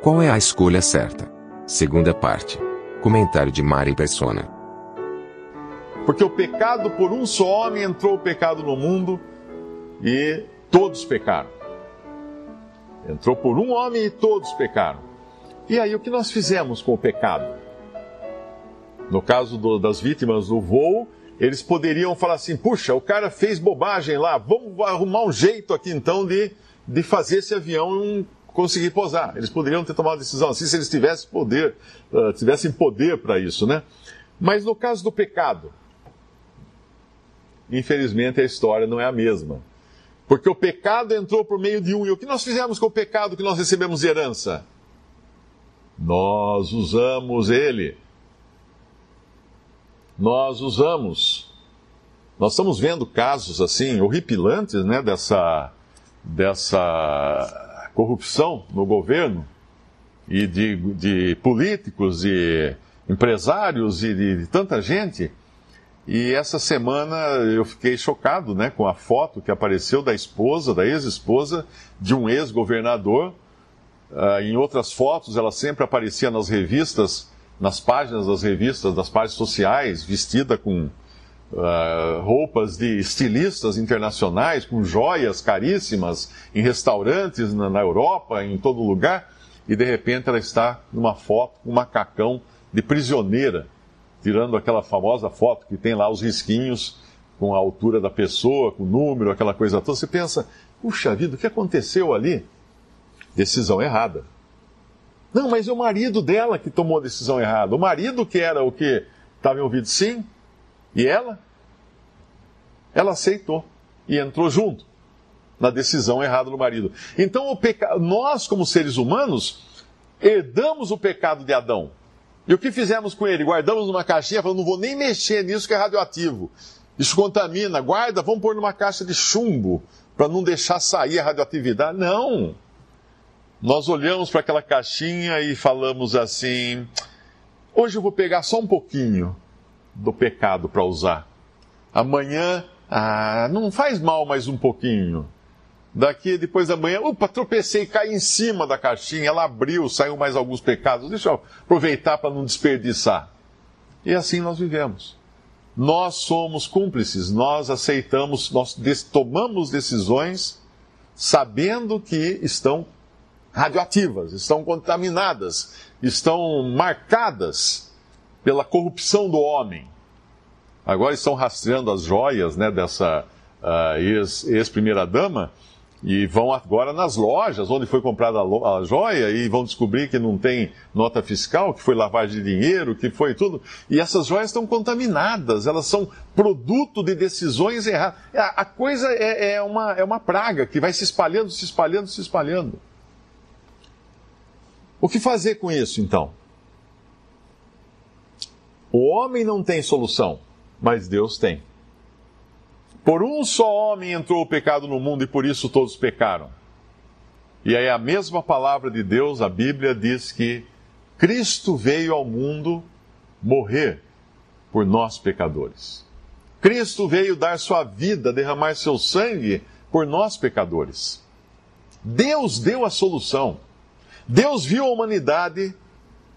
Qual é a escolha certa? Segunda parte. Comentário de Mari Persona. Porque o pecado por um só homem entrou o pecado no mundo e todos pecaram. Entrou por um homem e todos pecaram. E aí o que nós fizemos com o pecado? No caso do, das vítimas do voo, eles poderiam falar assim: puxa, o cara fez bobagem lá, vamos arrumar um jeito aqui então de, de fazer esse avião conseguir posar. Eles poderiam ter tomado decisão assim se eles tivessem poder, uh, tivessem poder para isso, né? Mas no caso do pecado, infelizmente a história não é a mesma. Porque o pecado entrou por meio de um. E o que nós fizemos com o pecado que nós recebemos de herança? Nós usamos ele. Nós usamos. Nós estamos vendo casos assim horripilantes, né, dessa dessa corrupção no governo e de, de políticos e empresários e de, de, tanta gente. E essa semana eu fiquei chocado né, com a foto que apareceu da esposa, da ex-esposa, de um ex-governador. Uh, em outras fotos, ela sempre aparecia nas revistas, nas páginas das revistas, das páginas sociais, vestida com uh, roupas de estilistas internacionais, com joias caríssimas, em restaurantes na, na Europa, em todo lugar, e de repente ela está numa foto com um macacão de prisioneira, tirando aquela famosa foto que tem lá os risquinhos com a altura da pessoa, com o número, aquela coisa toda. Você pensa, puxa vida, o que aconteceu ali? Decisão errada. Não, mas é o marido dela que tomou a decisão errada. O marido que era o que estava envolvido, sim, e ela? Ela aceitou e entrou junto na decisão errada do marido. Então, peca... nós, como seres humanos, herdamos o pecado de Adão. E o que fizemos com ele? Guardamos numa caixinha, falando, não vou nem mexer nisso que é radioativo. Isso contamina, guarda, vamos pôr numa caixa de chumbo, para não deixar sair a radioatividade. Não! Nós olhamos para aquela caixinha e falamos assim: hoje eu vou pegar só um pouquinho do pecado para usar. Amanhã, ah, não faz mal mais um pouquinho. Daqui, depois da manhã, opa, tropecei, caí em cima da caixinha, ela abriu, saiu mais alguns pecados. Deixa eu aproveitar para não desperdiçar. E assim nós vivemos. Nós somos cúmplices, nós aceitamos, nós tomamos decisões sabendo que estão radioativas, estão contaminadas, estão marcadas pela corrupção do homem. Agora estão rastreando as joias né, dessa uh, ex-primeira-dama e vão agora nas lojas onde foi comprada a, a joia e vão descobrir que não tem nota fiscal, que foi lavagem de dinheiro, que foi tudo. E essas joias estão contaminadas, elas são produto de decisões erradas. A, a coisa é, é, uma, é uma praga que vai se espalhando, se espalhando, se espalhando. O que fazer com isso então? O homem não tem solução, mas Deus tem. Por um só homem entrou o pecado no mundo e por isso todos pecaram. E aí a mesma palavra de Deus, a Bíblia diz que Cristo veio ao mundo morrer por nós pecadores. Cristo veio dar sua vida, derramar seu sangue por nós pecadores. Deus deu a solução. Deus viu a humanidade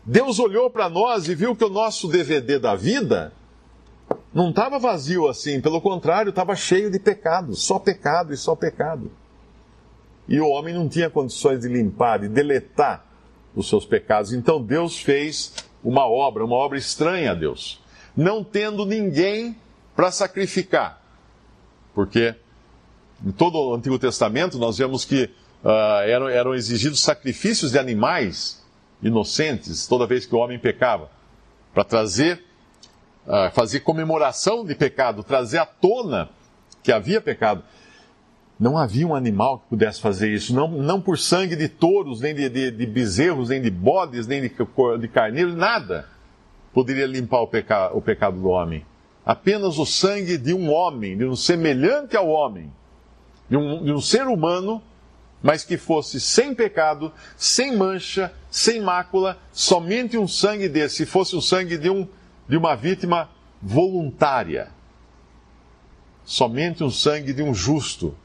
Deus olhou para nós e viu que o nosso DVD da vida não estava vazio assim, pelo contrário, estava cheio de pecados, só pecado e só pecado. E o homem não tinha condições de limpar, de deletar os seus pecados. Então Deus fez uma obra, uma obra estranha a Deus, não tendo ninguém para sacrificar. Porque em todo o Antigo Testamento nós vemos que uh, eram, eram exigidos sacrifícios de animais inocentes toda vez que o homem pecava, para trazer uh, fazer comemoração de pecado, trazer à tona que havia pecado. Não havia um animal que pudesse fazer isso, não, não por sangue de touros, nem de, de, de bezerros, nem de bodes, nem de, de carneiros, nada poderia limpar o, peca, o pecado do homem. Apenas o sangue de um homem, de um semelhante ao homem, de um, de um ser humano, mas que fosse sem pecado, sem mancha, sem mácula, somente um sangue desse, se fosse o sangue de, um, de uma vítima voluntária. Somente um sangue de um justo,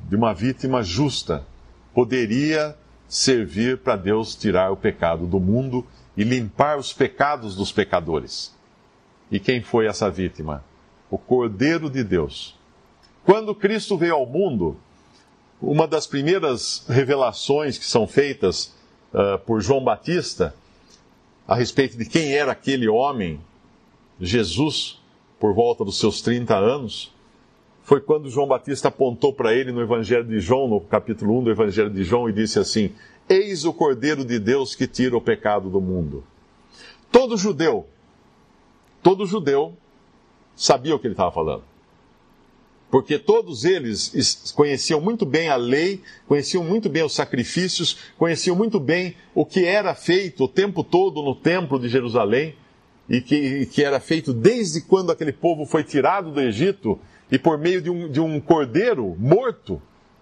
de uma vítima justa poderia servir para Deus tirar o pecado do mundo e limpar os pecados dos pecadores. E quem foi essa vítima? O Cordeiro de Deus. Quando Cristo veio ao mundo, uma das primeiras revelações que são feitas uh, por João Batista a respeito de quem era aquele homem, Jesus, por volta dos seus 30 anos, foi quando João Batista apontou para ele no Evangelho de João, no capítulo 1 do Evangelho de João, e disse assim: Eis o Cordeiro de Deus que tira o pecado do mundo. Todo judeu, todo judeu sabia o que ele estava falando. Porque todos eles conheciam muito bem a lei, conheciam muito bem os sacrifícios, conheciam muito bem o que era feito o tempo todo no templo de Jerusalém, e que, que era feito desde quando aquele povo foi tirado do Egito e por meio de um, de um cordeiro morto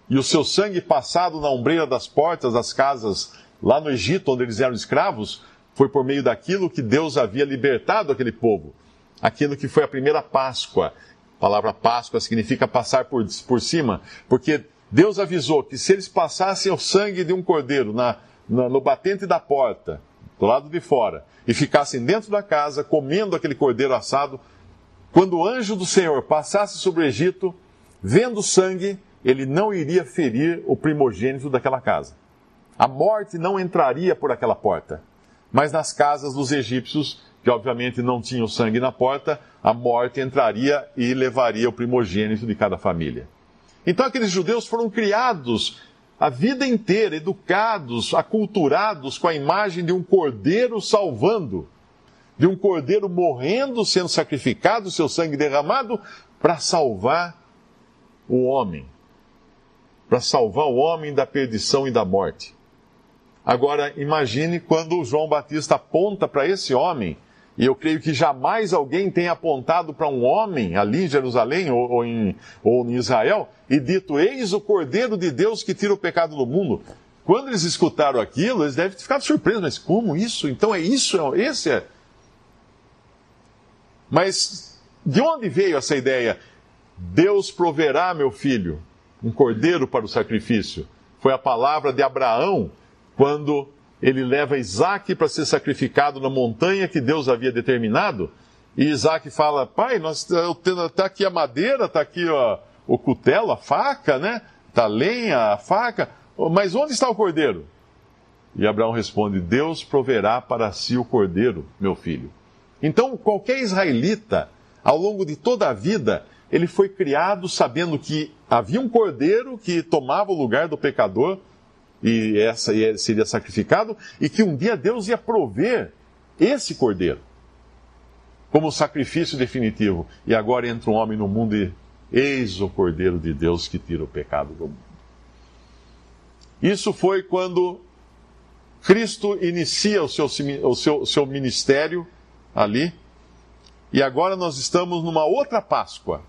e o seu sangue passado na ombreira das portas das casas lá no Egito, onde eles eram escravos, foi por meio daquilo que Deus havia libertado aquele povo. Aquilo que foi a primeira Páscoa. A palavra Páscoa significa passar por, por cima, porque Deus avisou que se eles passassem o sangue de um cordeiro na, na, no batente da porta, do lado de fora, e ficassem dentro da casa comendo aquele cordeiro assado, quando o anjo do Senhor passasse sobre o Egito, vendo sangue, ele não iria ferir o primogênito daquela casa. A morte não entraria por aquela porta. Mas nas casas dos egípcios, que obviamente não tinham sangue na porta, a morte entraria e levaria o primogênito de cada família. Então aqueles judeus foram criados a vida inteira, educados, aculturados com a imagem de um cordeiro salvando de um cordeiro morrendo, sendo sacrificado, seu sangue derramado, para salvar o homem. Para salvar o homem da perdição e da morte. Agora, imagine quando João Batista aponta para esse homem, e eu creio que jamais alguém tenha apontado para um homem ali em Jerusalém ou, ou, em, ou em Israel e dito: Eis o Cordeiro de Deus que tira o pecado do mundo. Quando eles escutaram aquilo, eles devem ter ficado surpresos, mas como isso? Então é isso? Esse é mas de onde veio essa ideia? Deus proverá, meu filho, um cordeiro para o sacrifício. Foi a palavra de Abraão quando ele leva Isaac para ser sacrificado na montanha que Deus havia determinado. E Isaac fala: Pai, está aqui a madeira, está aqui ó, o cutelo, a faca, né? Está a lenha, a faca. Mas onde está o cordeiro? E Abraão responde: Deus proverá para si o cordeiro, meu filho. Então, qualquer israelita, ao longo de toda a vida, ele foi criado sabendo que havia um cordeiro que tomava o lugar do pecador e essa seria sacrificado e que um dia Deus ia prover esse cordeiro como sacrifício definitivo. E agora entra um homem no mundo e eis o cordeiro de Deus que tira o pecado do mundo. Isso foi quando Cristo inicia o seu, o seu, seu ministério ali. E agora nós estamos numa outra Páscoa.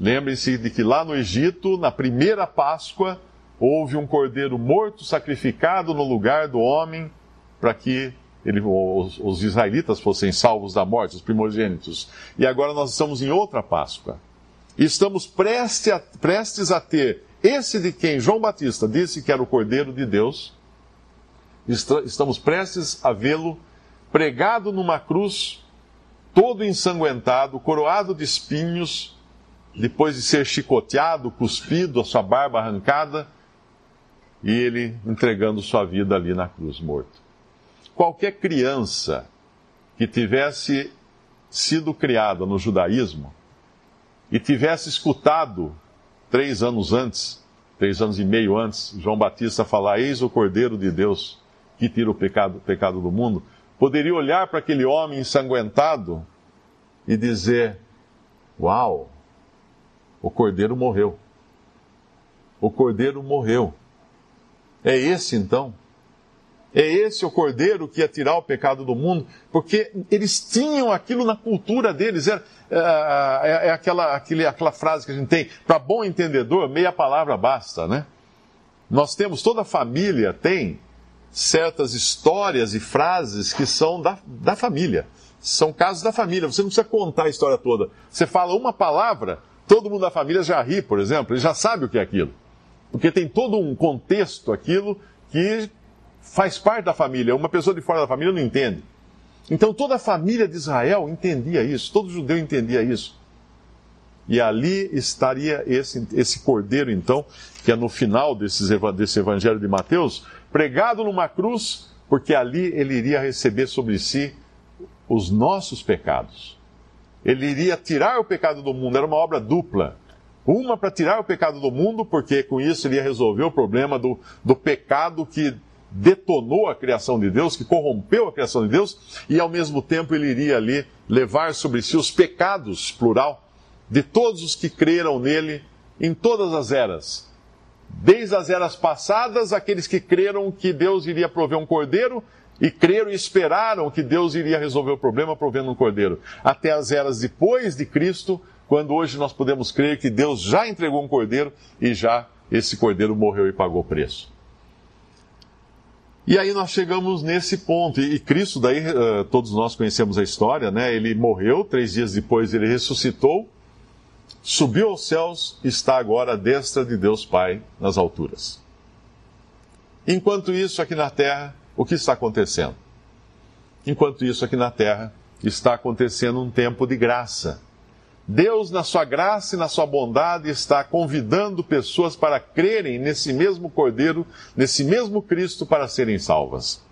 Lembrem-se de que lá no Egito, na primeira Páscoa, houve um cordeiro morto sacrificado no lugar do homem para que ele, os, os, israelitas fossem salvos da morte, os primogênitos. E agora nós estamos em outra Páscoa. E estamos prestes a, prestes a ter esse de quem João Batista disse que era o Cordeiro de Deus. Estamos prestes a vê-lo pregado numa cruz, todo ensanguentado, coroado de espinhos, depois de ser chicoteado, cuspido, a sua barba arrancada, e ele entregando sua vida ali na cruz, morto. Qualquer criança que tivesse sido criada no judaísmo e tivesse escutado três anos antes, três anos e meio antes, João Batista falar: Eis o Cordeiro de Deus que tira o pecado, pecado do mundo, poderia olhar para aquele homem ensanguentado e dizer: Uau, o cordeiro morreu. O cordeiro morreu. É esse então? É esse o cordeiro que ia tirar o pecado do mundo? Porque eles tinham aquilo na cultura deles. É, é, é aquela, aquele, aquela frase que a gente tem: para bom entendedor, meia palavra basta, né? Nós temos, toda família tem certas histórias e frases que são da, da família. São casos da família. Você não precisa contar a história toda. Você fala uma palavra, todo mundo da família já ri, por exemplo, ele já sabe o que é aquilo. Porque tem todo um contexto aquilo que faz parte da família. Uma pessoa de fora da família não entende. Então toda a família de Israel entendia isso, todo judeu entendia isso. E ali estaria esse, esse cordeiro, então, que é no final desses, desse evangelho de Mateus, pregado numa cruz, porque ali ele iria receber sobre si os nossos pecados. Ele iria tirar o pecado do mundo, era uma obra dupla. Uma para tirar o pecado do mundo, porque com isso ele ia resolver o problema do, do pecado que detonou a criação de Deus, que corrompeu a criação de Deus, e ao mesmo tempo ele iria ali levar sobre si os pecados, plural, de todos os que creram nele em todas as eras. Desde as eras passadas, aqueles que creram que Deus iria prover um cordeiro e creram e esperaram que Deus iria resolver o problema provendo um cordeiro. Até as eras depois de Cristo, quando hoje nós podemos crer que Deus já entregou um cordeiro e já esse cordeiro morreu e pagou o preço. E aí nós chegamos nesse ponto. E Cristo, daí uh, todos nós conhecemos a história, né? Ele morreu, três dias depois ele ressuscitou, subiu aos céus, está agora à destra de Deus Pai nas alturas. Enquanto isso, aqui na terra, o que está acontecendo? Enquanto isso, aqui na terra, está acontecendo um tempo de graça Deus, na sua graça e na sua bondade, está convidando pessoas para crerem nesse mesmo Cordeiro, nesse mesmo Cristo, para serem salvas.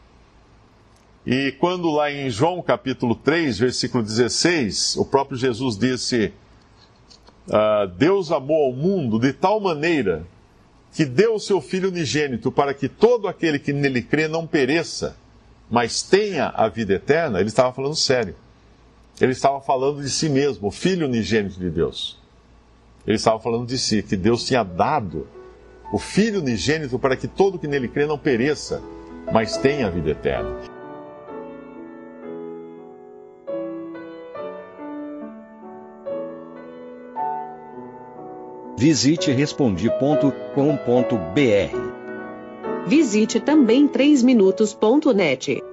E quando lá em João capítulo 3, versículo 16, o próprio Jesus disse: uh, Deus amou ao mundo de tal maneira que deu o seu Filho unigênito para que todo aquele que nele crê não pereça, mas tenha a vida eterna, ele estava falando sério. Ele estava falando de si mesmo, o Filho unigênito de Deus. Ele estava falando de si, que Deus tinha dado o Filho unigênito para que todo que nele crê não pereça, mas tenha a vida eterna. Visite respondi.com.br. Visite também 3minutos.net.